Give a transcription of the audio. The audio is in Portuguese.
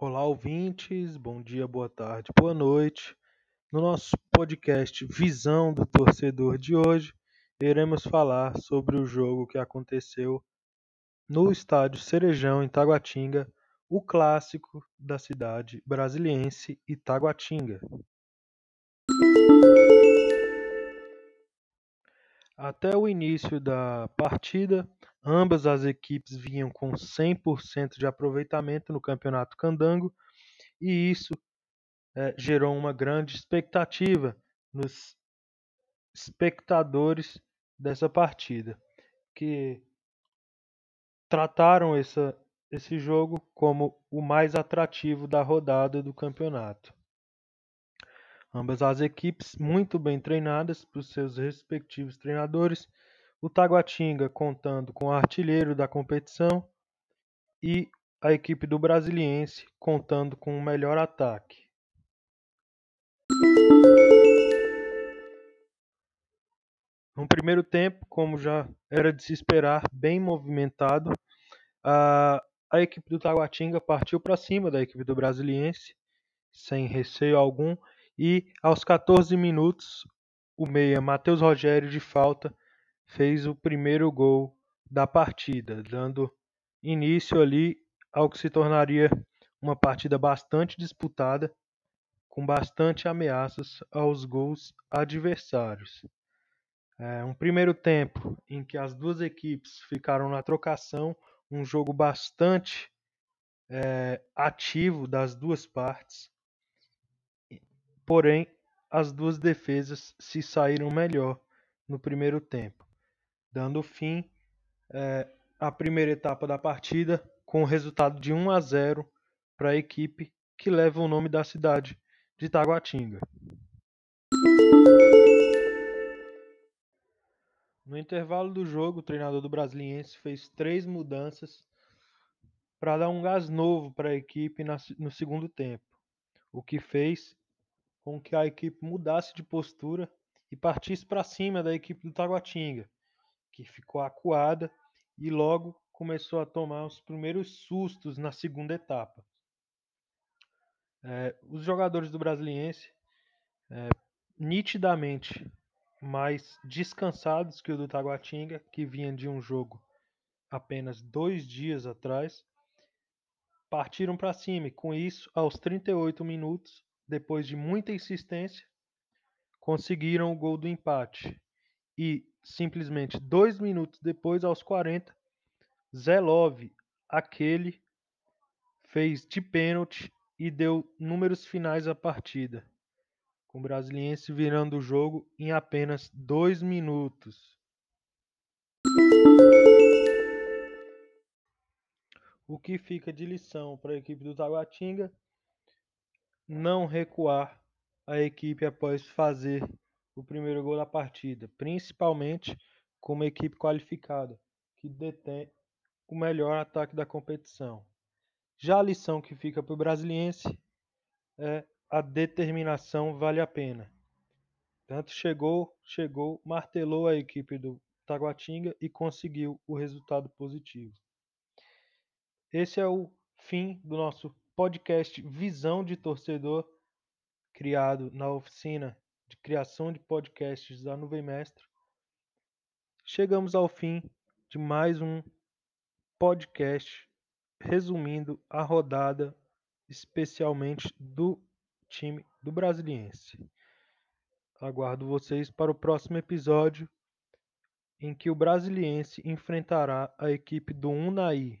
Olá, ouvintes, bom dia, boa tarde, boa noite. No nosso podcast Visão do Torcedor de hoje, iremos falar sobre o jogo que aconteceu no estádio Cerejão, em Taguatinga, o clássico da cidade brasiliense Itaguatinga. Até o início da partida, ambas as equipes vinham com 100% de aproveitamento no Campeonato Candango e isso é, gerou uma grande expectativa nos espectadores dessa partida, que trataram essa, esse jogo como o mais atrativo da rodada do campeonato. Ambas as equipes muito bem treinadas por seus respectivos treinadores, o Taguatinga contando com o artilheiro da competição e a equipe do Brasiliense contando com o melhor ataque. No primeiro tempo, como já era de se esperar, bem movimentado, a, a equipe do Taguatinga partiu para cima da equipe do Brasiliense, sem receio algum, e aos 14 minutos, o meia Matheus Rogério de falta fez o primeiro gol da partida, dando início ali ao que se tornaria uma partida bastante disputada, com bastante ameaças aos gols adversários. É, um primeiro tempo em que as duas equipes ficaram na trocação, um jogo bastante é, ativo das duas partes, Porém, as duas defesas se saíram melhor no primeiro tempo, dando fim é, à primeira etapa da partida com o resultado de 1 a 0 para a equipe que leva o nome da cidade de Taguatinga. No intervalo do jogo, o treinador do Brasiliense fez três mudanças para dar um gás novo para a equipe no segundo tempo, o que fez com que a equipe mudasse de postura e partisse para cima da equipe do Taguatinga, que ficou acuada e logo começou a tomar os primeiros sustos na segunda etapa. É, os jogadores do Brasiliense, é, nitidamente mais descansados que o do Taguatinga, que vinha de um jogo apenas dois dias atrás, partiram para cima e com isso, aos 38 minutos, depois de muita insistência, conseguiram o gol do empate. E simplesmente dois minutos depois, aos 40, Zelov, aquele, fez de pênalti e deu números finais à partida, com o Brasiliense virando o jogo em apenas dois minutos. O que fica de lição para a equipe do Taguatinga não recuar a equipe após fazer o primeiro gol da partida, principalmente com uma equipe qualificada, que detém o melhor ataque da competição. Já a lição que fica para o brasiliense é a determinação vale a pena. Tanto chegou, chegou, martelou a equipe do Taguatinga e conseguiu o resultado positivo. Esse é o fim do nosso podcast Visão de Torcedor, criado na oficina de criação de podcasts da Nuvem Mestre. Chegamos ao fim de mais um podcast resumindo a rodada, especialmente do time do Brasiliense. Aguardo vocês para o próximo episódio em que o Brasiliense enfrentará a equipe do Unai.